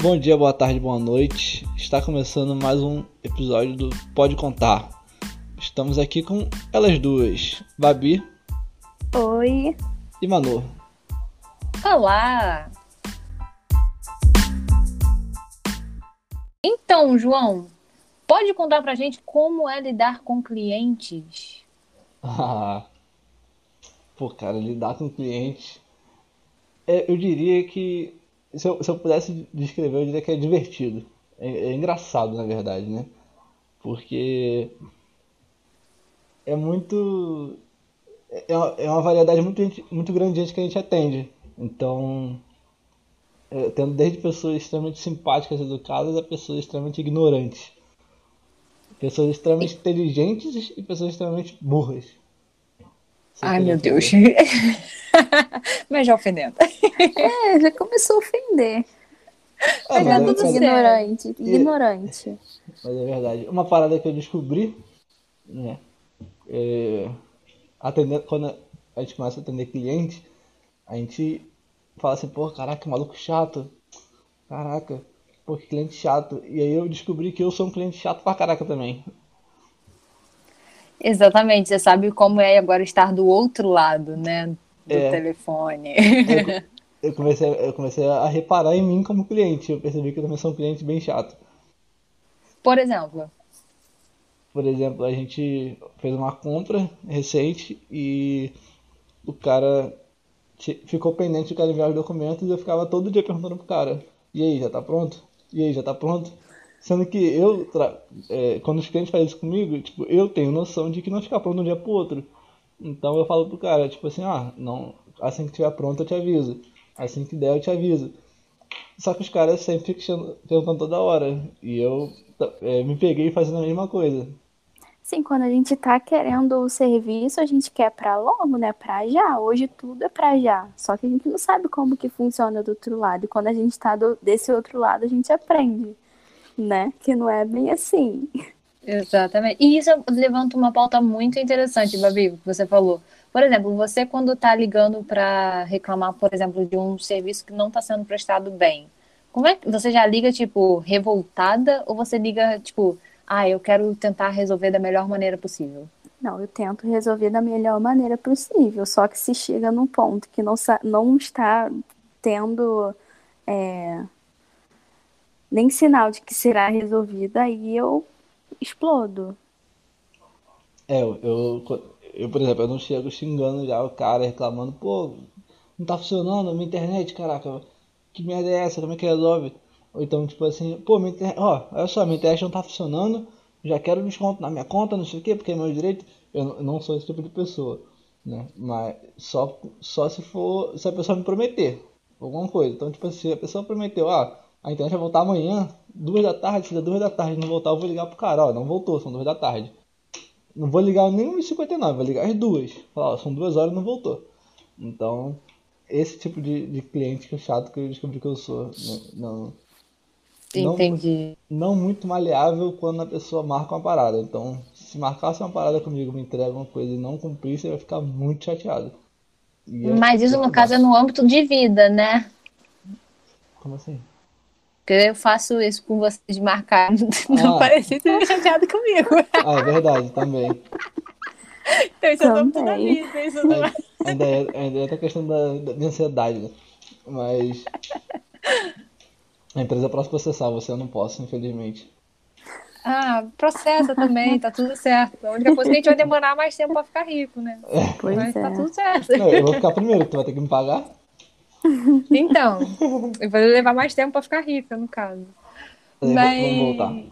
Bom dia, boa tarde, boa noite. Está começando mais um episódio do Pode Contar. Estamos aqui com elas duas, Babi Oi. e Manu. Olá! Então, João, pode contar pra gente como é lidar com clientes? Ah, Pô, cara, lidar com cliente. É, eu diria que. Se eu, se eu pudesse descrever, eu diria que é divertido. É, é engraçado, na verdade, né? Porque. É muito. É uma, é uma variedade muito, muito grande de gente que a gente atende. Então. é, tendo desde pessoas extremamente simpáticas e educadas a pessoas extremamente ignorantes. Pessoas extremamente inteligentes e pessoas extremamente burras. Você Ai, meu Deus. Mas já ofendendo. É, já começou a ofender. Ah, Mas mas, tá é, tudo mas- certo. ignorante. Ignorante. mas é verdade. Uma parada que eu descobri, né? É, atender, quando a gente começa a atender cliente, a gente fala assim, pô, caraca, que maluco chato. Caraca, pô, que cliente chato. E aí eu descobri que eu sou um cliente chato pra caraca também. Exatamente, você sabe como é agora estar do outro lado, né? Do É. telefone. Eu comecei, eu comecei a reparar em mim como cliente. Eu percebi que eu também sou um cliente bem chato. Por exemplo, Por exemplo, a gente fez uma compra recente e o cara ficou pendente de cara enviar os documentos e eu ficava todo dia perguntando pro cara: E aí, já tá pronto? E aí, já tá pronto? Sendo que eu, é, quando os clientes fazem isso comigo, tipo, eu tenho noção de que não fica pronto de um dia pro outro. Então eu falo pro cara, tipo assim, ah, não, assim que tiver pronto eu te aviso. Assim que der eu te aviso. Só que os caras sempre ficam perguntando toda hora. E eu é, me peguei fazendo a mesma coisa. Sim, quando a gente tá querendo o serviço, a gente quer pra logo, né? Pra já. Hoje tudo é pra já. Só que a gente não sabe como que funciona do outro lado. E quando a gente tá do- desse outro lado, a gente aprende, né? Que não é bem assim. Exatamente. E isso levanta uma pauta muito interessante, Babi, que você falou. Por exemplo, você quando está ligando para reclamar, por exemplo, de um serviço que não está sendo prestado bem, como é que você já liga tipo revoltada ou você liga tipo, ah, eu quero tentar resolver da melhor maneira possível? Não, eu tento resolver da melhor maneira possível. Só que se chega num ponto que não, não está tendo é, nem sinal de que será resolvido, aí eu explodo. É, eu, eu, eu, por exemplo, eu não chego xingando já o cara, reclamando, pô, não tá funcionando a minha internet, caraca, que merda é essa, como é que resolve? Ou então, tipo assim, pô, minha internet, ó, olha só, minha internet não tá funcionando, já quero desconto na minha conta, não sei o quê, porque é meu direito. Eu não- sou esse tipo de pessoa, né? Mas só, só se for, se a pessoa me prometer alguma coisa. Então, tipo assim, a pessoa prometeu, ah, a internet vai voltar amanhã, duas da tarde, se der duas da tarde não voltar, eu vou ligar pro cara, ó, não voltou, são duas da tarde. Não vou ligar nem 1h59, vou ligar às duas. Falar, ó, são duas horas e não voltou. Então, esse tipo de, de cliente que é chato que eu descobri que eu sou. né? Não, Não- Entendi. não muito maleável quando a pessoa marca uma parada. Então, se marcasse uma parada comigo, me entrega uma coisa e não cumprir, você vai ficar muito chateado. E é- Mas isso é no caso é no âmbito de vida, né? Como assim? Porque eu faço isso com você de marcar, não Ah. parecia ter chateado comigo. Ah, é verdade, também. Então isso é Também. vida, isso não é. Ainda é, ainda é a questão da, da minha ansiedade, né? Mas. A empresa posso processar, você eu não posso, infelizmente. Ah, processa também, tá tudo certo. A única coisa é que a gente vai demorar mais tempo pra ficar rico, né? Pois Mas tá é. tudo certo. Não, eu vou ficar primeiro, tu vai ter que me pagar. Então, vou levar mais tempo pra ficar rica, no caso. Aí, Mas- Vamos voltar.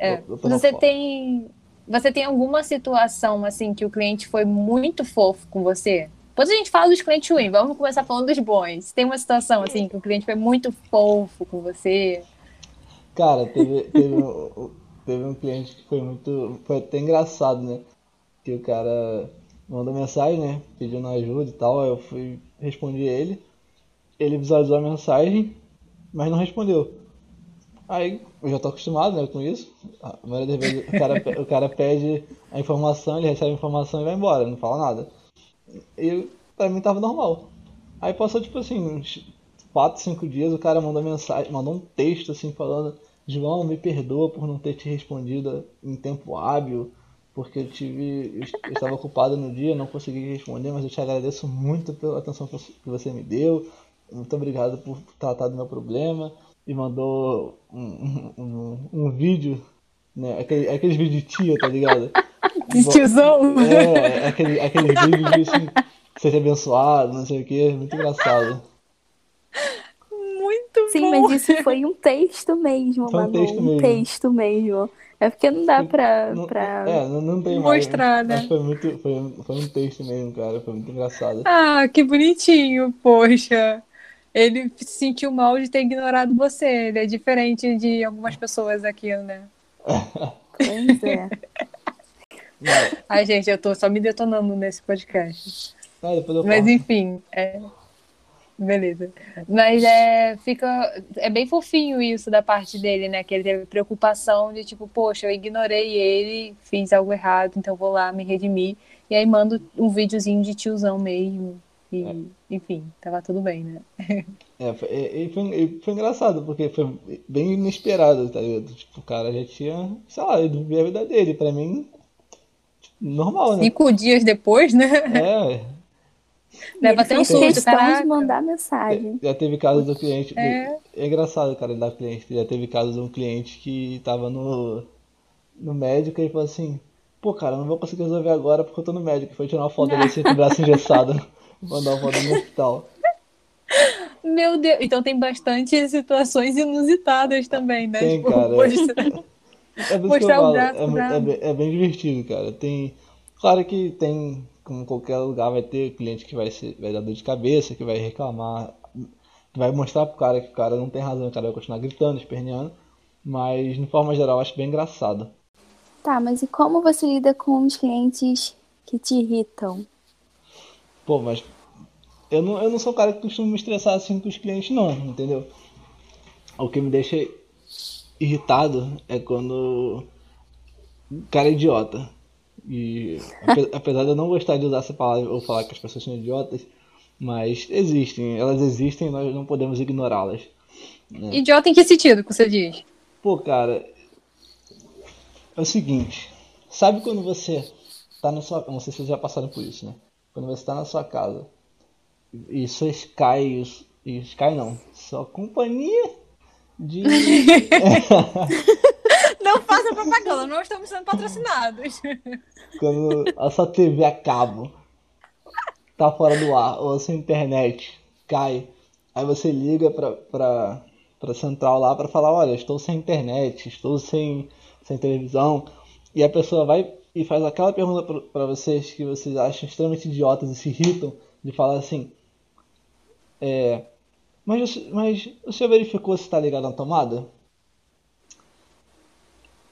É, você tem, você tem alguma situação assim que o cliente foi muito fofo com você? Depois a gente fala dos clientes ruins, vamos começar falando dos bons. Tem uma situação assim que o cliente foi muito fofo com você? Cara, teve, teve, um, teve um cliente que foi muito. Foi até engraçado, né? Que o cara mandou mensagem, né? Pedindo ajuda e tal. Eu fui responder ele. Ele visualizou a mensagem, mas não respondeu. Aí eu já tô acostumado, né, com isso. A maioria das vezes o cara, o cara pede a informação, ele recebe a informação e vai embora, não fala nada. E pra mim tava normal. Aí passou tipo assim, uns 4, 5 dias o cara mandou mensagem, mandou um texto assim falando, João, me perdoa por não ter te respondido em tempo hábil, porque eu tive. Eu estava ocupado no dia, não consegui responder, mas eu te agradeço muito pela atenção que você me deu. Muito obrigado por tratar do meu problema. E mandou um, um, um vídeo, né? Aquele, aqueles vídeos de tia, tá ligado? De tiozão? É, aquele, aqueles vídeos de assim, seja abençoado, não sei o que, muito engraçado. Muito Sim, bom. mas isso foi um texto mesmo, Foi um Manu. texto um mesmo. texto mesmo. É porque não dá pra. Não, pra... É, não, não tem Mostrar, mais. né? Mas foi muito. Foi, foi um texto mesmo, cara. Foi muito engraçado. Ah, que bonitinho, poxa. Ele se sentiu mal de ter ignorado você. Ele é diferente de algumas pessoas aqui, né? Pois é. Ai, gente, eu tô só me detonando nesse podcast. ah, Mas enfim, é. Beleza. Mas é, fica. É bem fofinho isso da parte dele, né? Que ele teve preocupação de tipo, poxa, eu ignorei ele, fiz algo errado, então vou lá me redimir. E aí mando um videozinho de tiozão mesmo. E, É. enfim, tava tudo bem, né? É, foi, e- foi, foi engraçado, porque foi bem inesperado, tá ligado? Tipo, o cara já tinha, sei lá, ele vivia a vida dele. Pra mim, normal, né? Cinco dias depois, né? É, Leva até um susto, de mandar mensagem. já teve casos do cliente. É. É engraçado, cara, da cliente. Já teve casos de um cliente que tava no, no médico e falou assim: Pô, cara, eu não vou conseguir resolver agora porque eu tô no médico. Foi tirar uma foto dele assim com o braço engessado. Mandar uma foto no hospital. Meu Deus, então tem bastante situações inusitadas também, né? Tem, tipo, cara. É Mostrar o braço é, bravo. é bem, é bem divertido, cara. Tem, claro que tem, como qualquer lugar, vai ter cliente que vai, ser, vai dar dor de cabeça, que vai reclamar, que vai mostrar pro cara que o cara não tem razão, o cara vai continuar gritando, esperneando. Mas, de forma geral, eu acho bem engraçado. Tá, mas e como você lida com os clientes que te irritam? Pô, mas eu não, eu não sou um cara que costuma me estressar assim com os clientes, não, entendeu? O que me deixa irritado é quando o cara é idiota. E ape- apesar de eu não gostar de usar essa palavra ou falar que as pessoas são idiotas, mas existem, elas existem e nós não podemos ignorá-las. idiota em que sentido que você diz? Pô, cara, é o seguinte, sabe quando você tá na sua, não sei se vocês já passaram por isso, né? Quando você tá na sua casa e sua Sky, e Sky não, sua companhia de Não faça propaganda, não estamos sendo patrocinados. quando a sua TV a cabo tá fora do ar ou a sua internet cai, aí você liga pra, pra, pra central lá pra falar, olha, estou sem internet, estou sem, sem televisão, e a pessoa vai e faz aquela pergunta pra vocês que vocês acham extremamente idiotas e se irritam de falar assim, é, mas, o- mas o senhor verificou se está ligado na tomada?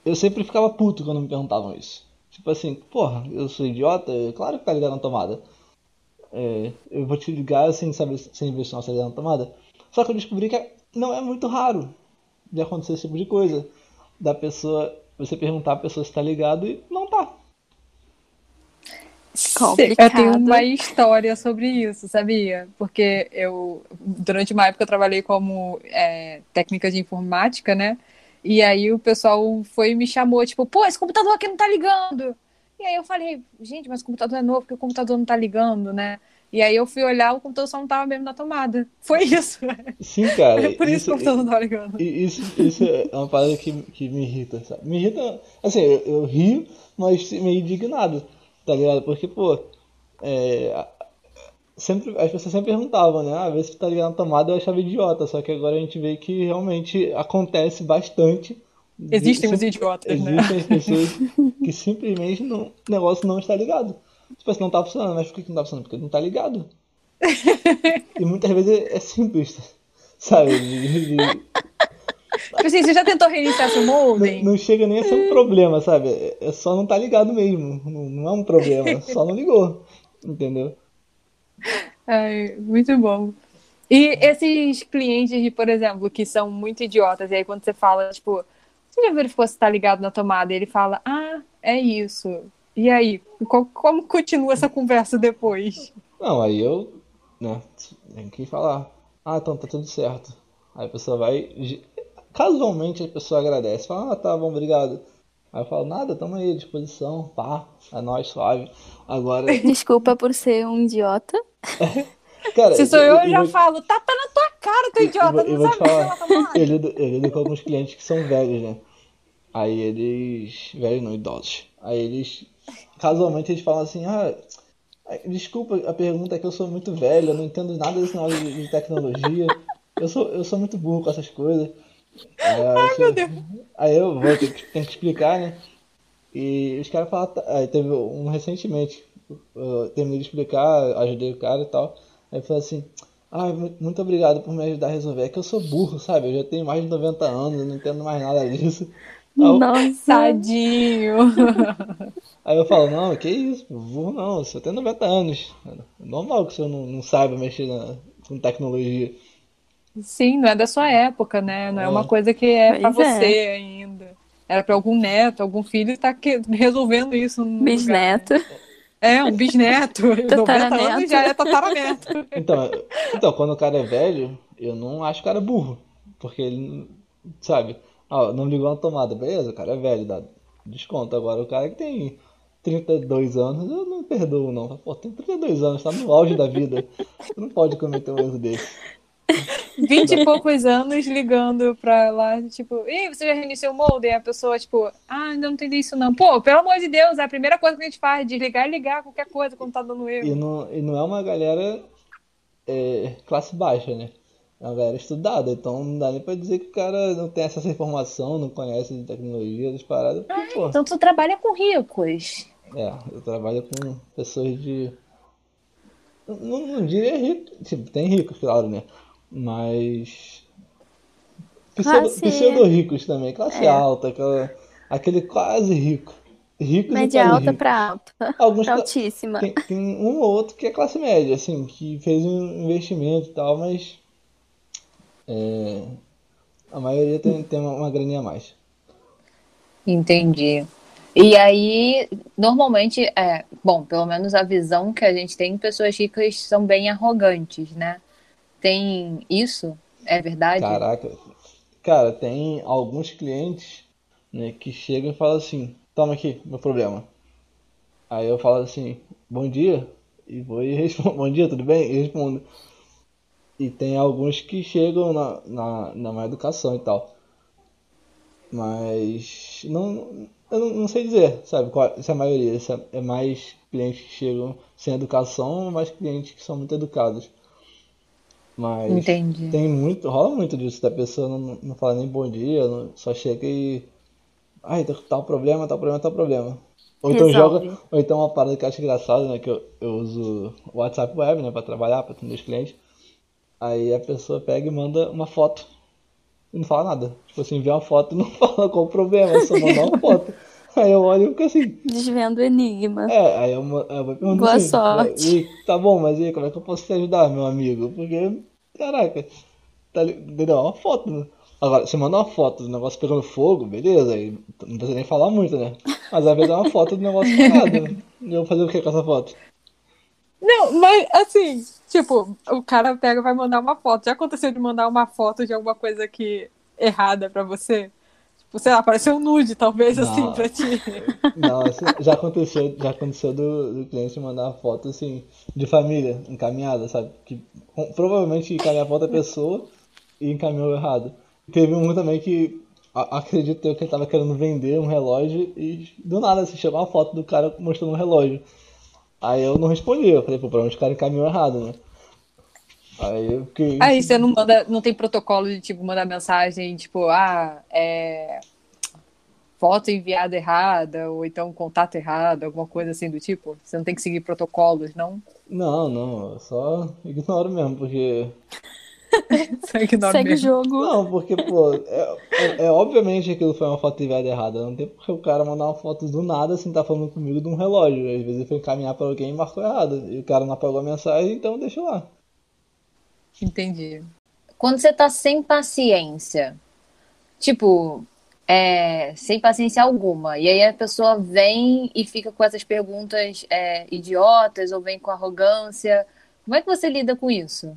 Eu sempre ficava puto quando me perguntavam isso. Tipo assim, porra, eu sou idiota? Claro que tá ligado na tomada. É, eu vou te ligar sem saber sem ver se não está ligado na tomada. Só que eu descobri que não é muito raro de acontecer esse tipo de coisa. Da pessoa, você perguntar a pessoa se tá ligado e não tá. Eu tenho uma história sobre isso, sabia? Porque eu, durante uma época, eu trabalhei como é, técnica de informática, né? E aí o pessoal foi e me chamou, tipo, pô, esse computador aqui não tá ligando. E aí eu falei, gente, mas o computador é novo, porque o computador não tá ligando, né? E aí eu fui olhar, o computador só não tava mesmo na tomada. Foi isso. Sim, cara. É por isso, que o computador não tava ligando. E Isso, isso é uma parada que, que me irrita, sabe? Me irrita, assim, eu, eu rio, mas meio indignado, tá ligado? Porque, pô, é, sempre, as pessoas sempre perguntavam, né? Ah, vê se tá ligado na tomada, eu achava idiota, só que agora a gente vê que realmente acontece bastante. de- Existem os idiotas, né? Existem as pessoas que simplesmente não, o negócio não está ligado. Tipo assim, não tá funcionando, mas por que que não tá funcionando? Porque não tá ligado. E muitas vezes é, é simples, sabe? De- de- Tipo assim, você já tentou reiniciar seu modem? Não, não chega nem a ser um problema, sabe? É- só não tá ligado mesmo. Não, não é um problema, só não ligou. Entendeu? Ai, muito bom. E esses clientes, por exemplo, que são muito idiotas, e aí quando você fala, tipo, você já verificou se tá ligado na tomada? E ele fala, ah, é isso. E aí, co- como continua essa conversa depois? Não, aí eu, né, tenho que falar. Ah, então tá tudo certo. Aí a pessoa vai. Casualmente a pessoa agradece. Fala, ah, tá bom, obrigado. Aí eu falo, nada, tamo aí à disposição, pá, é nóis, suave. Agora. Desculpa por ser um idiota. Cara, Se sou eu, eu, eu já vou... falo, tapa tá na tua cara, tu idiota, eu, não sabe falar, eu, lido, eu lido com alguns clientes que são velhos, né? Aí eles. Velhos não, idosos. Aí eles. Casualmente eles falam assim, ah. Desculpa a pergunta é que eu sou muito velho, eu não entendo nada desse negócio de, de tecnologia. Eu sou, eu sou muito burro com essas coisas. Aí, Ai, meu Deus. Aí eu vou ter que, ter que explicar, né? E os caras falaram. Tá, aí teve um recentemente. Eu terminei de explicar, ajudei o cara e tal. Aí falou assim. Ah, muito obrigado por me ajudar a resolver. É que eu sou burro, sabe? Eu já tenho mais de 90 anos, eu não entendo mais nada disso. Nossa, tadinho! Aí eu falo, não, que isso, burro não, você tem 90 anos. É normal que você não, não saiba mexer na, com tecnologia. Sim, não é da sua época, né? Não é, é uma coisa que é para você é. ainda. Era para algum neto, algum filho estar tá resolvendo isso. Bisneto. Lugar, né? É, um bisneto. 90 anos já é tataraneto. Então, então, quando o cara é velho, eu não acho o cara burro. Porque ele, sabe, ah, não ligou a tomada, beleza, o cara é velho, dá desconto. Agora o cara que tem 32 anos, eu não perdoo não. Pô, tem 32 anos, tá no auge da vida. Você não pode cometer um erro desse. 20 e poucos anos ligando pra lá, tipo, Ih, você já reiniciou o molde? E a pessoa, tipo, ah, ainda não entendi isso não. Pô, pelo amor de Deus, é a primeira coisa que a gente faz, desligar e ligar qualquer coisa quando tá dando erro. E não, e não é uma galera é, classe baixa, né? É uma galera estudada, então não dá nem pra dizer que o cara não tem essa informação, não conhece de tecnologia, das paradas. Ah, pô. Então tu trabalha com ricos. É, eu trabalho com pessoas de. Não, não diria rico, tipo, tem ricos, claro, né? Mas. Pseudo, pseudo ricos também, classe é. alta, aquela, aquele quase rico. Rico média alta para alta. Alguns altíssima. Tem, tem, um ou outro que é classe média, assim, que fez um investimento e tal, mas. É, a maioria tem, tem uma, uma graninha a mais. Entendi. E aí, normalmente, é, bom, pelo menos a visão que a gente tem, pessoas ricas são bem arrogantes, né? Tem isso? É verdade? Caraca. Cara, tem alguns clientes né, que chegam e falam assim, toma aqui, meu problema. Aí eu falo assim, bom dia, e vou e respondo, bom dia, tudo bem? E respondo. E tem alguns que chegam na, na, na má educação e tal. Mas não, eu não, não sei dizer, sabe, qual, se é a maioria, se é, é mais clientes que chegam sem educação ou mais clientes que são muito educados. Mas Entendi. tem muito, rola muito disso, da pessoa não, não fala nem bom dia, não, só chega e. Ai, tá o problema, tá o problema, tá o problema. Ou então Resolve. joga, ou então uma parada que eu acho engraçada, né? Que eu, eu uso o WhatsApp web, né, pra trabalhar, pra atender os clientes. Aí a pessoa pega e manda uma foto. E não fala nada. Tipo assim, vê uma foto e não fala qual o problema, só manda uma foto. Aí eu olho e fico assim. Desvendo o enigma. É, aí eu, eu vou perguntar Boa assim, sorte. E, tá bom, mas e como é que eu posso te ajudar, meu amigo? Porque, caraca, tá, entendeu? Uma foto. Né? Agora, você manda uma foto do negócio pegando fogo, beleza, aí não precisa nem falar muito, né? Mas às vezes é uma foto do negócio parado, né? E eu vou fazer o que com essa foto? Não, mas assim, tipo, o cara pega e vai mandar uma foto. Já aconteceu de mandar uma foto de alguma coisa que errada pra você? Sei lá, pareceu um nude, talvez, assim, não, assim, pra ti. Não, assim, já aconteceu, já aconteceu do, do cliente mandar foto, assim, de família, encaminhada, sabe? Que provavelmente encaminhou a foto da pessoa e encaminhou errado. Teve um também que acredito eu que ele tava querendo vender um relógio e do nada assim, chegou uma foto do cara mostrando um relógio. Aí eu não respondi, eu falei, pô, provavelmente o cara encaminhou errado, né? Aí eu fiquei. Aí você não manda, não tem protocolo de tipo mandar mensagem, tipo, ah, é foto enviada errada, ou então contato errado, alguma coisa assim do tipo? Você não tem que seguir protocolos, não? Não, não, eu só ignoro mesmo, porque. só ignoro Segue mesmo. o jogo. Não, porque, pô, é, é, é, obviamente que aquilo foi uma foto enviada errada. Não tem porque o cara mandar uma foto do nada assim, tá falando comigo de um relógio. Às vezes ele foi encaminhar pra alguém e marcou errado. E o cara não apagou a mensagem, então deixa lá. Entendi. Quando você tá sem paciência, tipo, é, sem paciência alguma, e aí a pessoa vem e fica com essas perguntas é, idiotas ou vem com arrogância, como é que você lida com isso?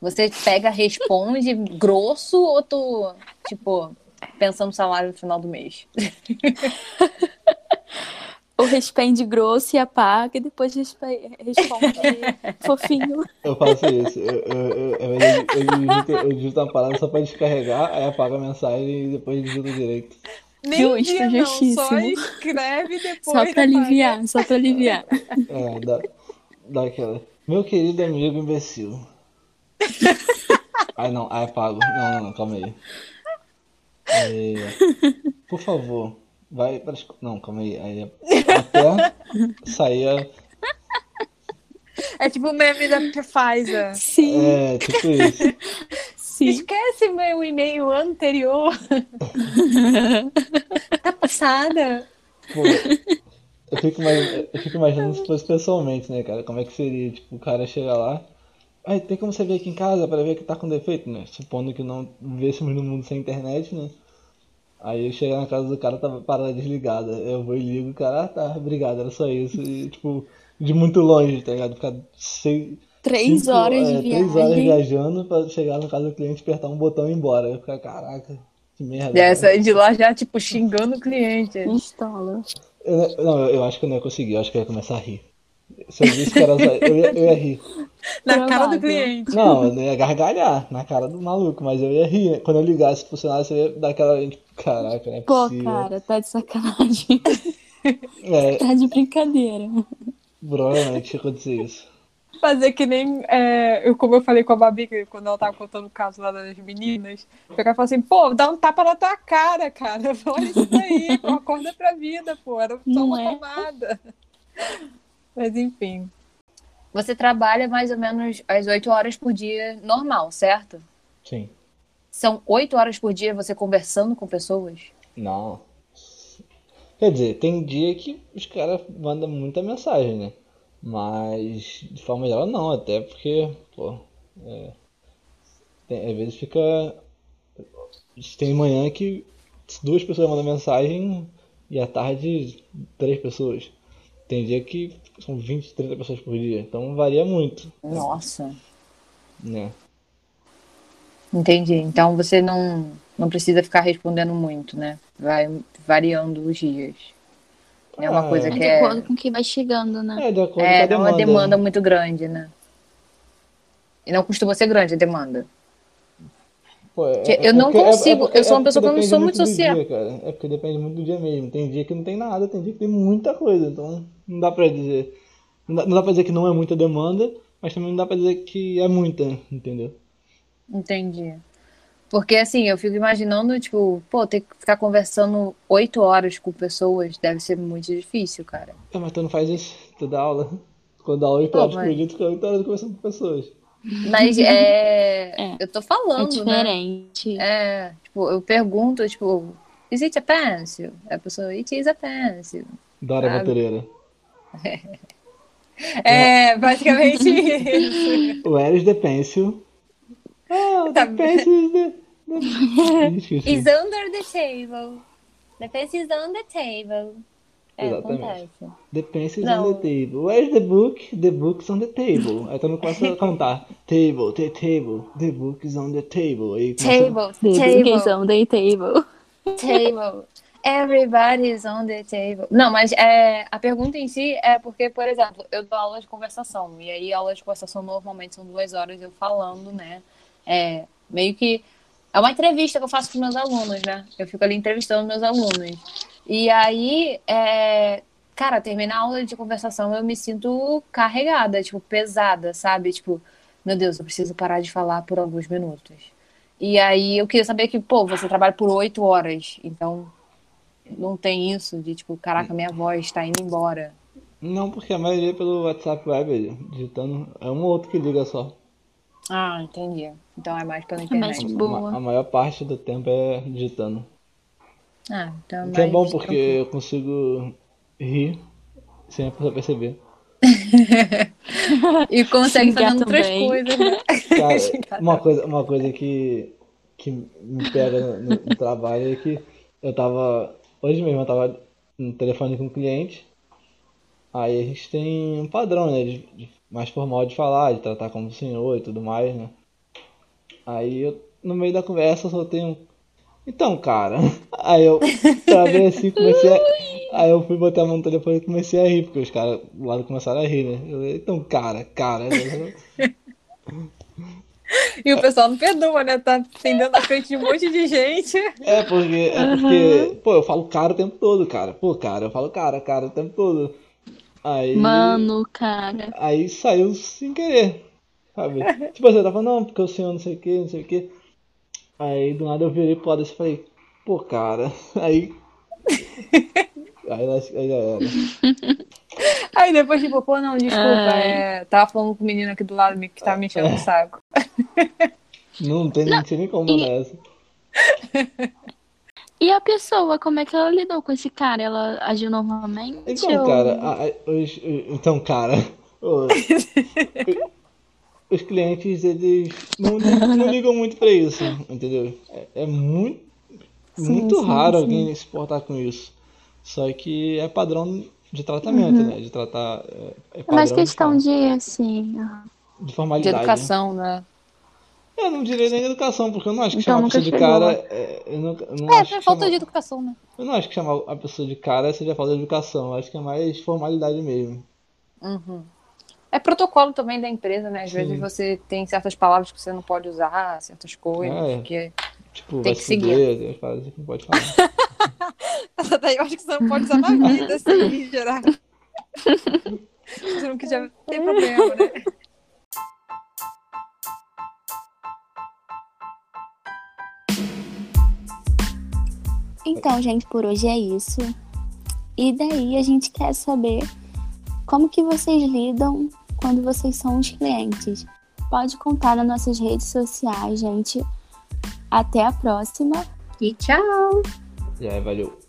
Você pega, responde grosso ou tu, tipo, pensando no salário no final do mês? Ou responde grosso e apaga e depois responde fofinho. Eu faço isso. Eu, eu, eu, eu, eu, digito, eu digito uma parada só pra descarregar, aí apago a mensagem e depois digito direito. Nem Justo, dia não, só justíssimo. escreve e depois Só pra apaga. aliviar, só pra aliviar. É, dá, dá aquela. Meu querido amigo imbecil. Ai não, ai apago. Não, não, não, calma aí. É, por favor, vai para as... Não, calma aí. aí até sair a... É tipo o meme da Pfizer. Sim, É, tipo isso. sim. Esquece meu e-mail anterior. tá passada. Pô, eu fico, eu fico imaginando se fosse pessoalmente, né, cara? Como é que seria? Tipo, o cara chega lá. Ai, tem como você ver aqui em casa pra ver que tá com defeito, né? Supondo que não vivêssemos no mundo sem internet, né? Aí eu chego na casa do cara, tá parada desligada. Eu vou e ligo, o cara, ah tá, obrigado, era só isso. E, tipo, de muito longe, tá ligado? Ficar seis, Três cinco- horas de é, três horas viagem. viajando pra chegar na casa do cliente, apertar um botão e ir embora. Eu ficar, caraca, que merda. E cara." essa aí de lá já, tipo, xingando o cliente. Instala. Eu, não- não, eu acho que eu não ia conseguir, eu acho que eu ia começar a rir. Se eu visse que era eu ia, eu ia rir. Na cara do cliente. Não, eu não ia gargalhar na cara do maluco, mas eu ia rir. Quando eu ligasse o funcionário, eu ia dar aquela. Tipo, caraca, não é Pô, possível. cara, tá de sacanagem. É, Tá de brincadeira. provavelmente ia acontecer isso. Fazer que nem, é, eu, como eu falei com a Babi, quando ela tava contando o caso lá das meninas, pegar e falar assim, pô, dá um tapa na tua cara, cara. Olha isso aí, pô, acorda pra vida, pô. Era só Não uma é? tomada. Mas enfim. Você trabalha mais ou menos as 8 horas por dia normal, certo? Sim. São 8 horas por dia você conversando com pessoas? Não. Quer dizer, tem dia que os caras mandam muita mensagem, né? Mas de forma geral não, até porque, pô, é, tem- às vezes fica. Tem manhã que duas pessoas mandam mensagem e à tarde três pessoas. Tem dia que são 20, 30 pessoas por dia, então varia muito, Nossa. né? Entendi. Então você não, não precisa ficar respondendo muito, né? Vai variando os dias. É uma Ah, coisa é. De que é, acordo com o que vai chegando, né? É, de acordo é, com a não é uma demanda. demanda muito grande, né? E não costuma ser grande a demanda. Pô, é- Que é eu não porque- consigo, eu sou uma pessoa que eu não sou muito social. dia, cara. É porque depende muito do dia mesmo. Tem dia que não tem nada, tem dia que tem muita coisa. Então não dá pra dizer. Não dá, não dá pra dizer que não é muita demanda, mas também não dá pra dizer que é muita, entendeu? Entendi. Porque assim, eu fico imaginando, tipo, pô, ter que ficar conversando oito horas com pessoas deve ser muito difícil, cara. É, mas tu não faz isso, tu dá aula. Quando dá 8 Pô, horas mas- por dia, tu fica 8 horas conversando com pessoas. Mas é. É. Eu tô É falando, né? diferente. É, tipo, eu pergunto, tipo, is it a pencil? A pessoa, it is a pencil. Dora Sabe? Aventureira. É, basicamente isso. Where is the pencil? The Tá pencil is the... the... Is under the table. The pencil is on the table. É, Exatamente. acontece. The pencil is Não. on the table. Where's the book? The book's on the table. Aí todo mundo começa a cantar. Table, the table. The book is on the table. Aí começa- Table, The table, brinqueção day table. table. Everybody's on the table. Não, mas é, a pergunta em si é porque, por exemplo, eu dou aula de conversação. E aí, aulas de conversação normalmente são duas horas eu falando, né? É meio que. É uma entrevista que eu faço com meus alunos, né? Eu fico ali entrevistando meus alunos. E aí, é, cara, terminar a aula de conversação, eu me sinto carregada, tipo, pesada, sabe? Tipo, meu Deus, eu preciso parar de falar por alguns minutos. E aí eu queria saber que, pô, você trabalha por oito horas, então não tem isso de tipo, caraca, minha voz tá indo embora. Não, porque a maioria é pelo WhatsApp Web, digitando. É um ou outro que liga só. Ah, entendi. Então é mais pela É mais internet. de A, boa. a maior parte do tempo é digitando. Ah, então que é bom porque eu consigo rir sem a pessoa perceber. E consegue fazendo outras coisas, né? Cara, uma coisa, uma coisa que, que me pega no, no trabalho é que eu tava. Hoje mesmo eu tava no telefone com um cliente. Aí a gente tem um padrão, né? de- de- mais formal de falar, de tratar como senhor e tudo mais, né? Aí eu, no meio da conversa, eu soltei um. Então, cara. Aí eu travei assim, comecei a. Aí eu fui botar a mão no telefone e comecei a rir, porque os caras do lado começaram a rir, né? Eu falei, então, cara, cara. E o pessoal não perdoa, né? Tá atendendo na frente de um monte de gente. É porque, é porque, pô, eu falo cara o tempo todo, cara. Pô, cara, eu falo cara, cara o tempo todo. Aí. Mano, cara. Aí saiu sem querer. Sabe? tipo, você tava, não, porque o senhor não sei o que, não sei o que. Aí do nada eu virei pro lado e falei, pô, cara. Aí. aí, aí já era. Aí depois, tipo, pô, não, desculpa, é, tava falando com o menino aqui do lado que tava me enchendo o saco. Não tem, não tinha nem como e- nessa. E a pessoa, como é que ela lidou com esse cara? Ela agiu normalmente? Então, ou- cara, a- a- os, então, cara, os clientes, eles não, não ligam muito pra isso, entendeu? É, é muito, Sim, muito sim, raro sim. alguém se portar com isso. Só que é padrão de tratamento, Uhum. né? De tratar. É, é É mais questão de, de, assim... de De formalidade. né? educação, né? Eu não diria nem educação, porque eu não acho que Então chamar a pessoa de chegou. cara. é, eu não, eu não É, acho é falta chamar- de educação, né? Eu não acho que chamar a pessoa de cara seja falta de educação. Eu acho que é mais formalidade mesmo. Uhum. É protocolo também da empresa, né? Às Sim. vezes você tem certas palavras que você não pode usar, certas coisas. É. Que... Tipo, Tem vai que se seguir. fuder, tem que não pode falar. Essa daí eu acho que você não pode usar na vida, assim, em geral. Você não quiser ter problema, né? Então, gente, por hoje é isso. E daí a gente quer saber como que vocês lidam quando vocês são os clientes. Pode contar nas nossas redes sociais, gente. Até a próxima. E tchau! Já, valeu.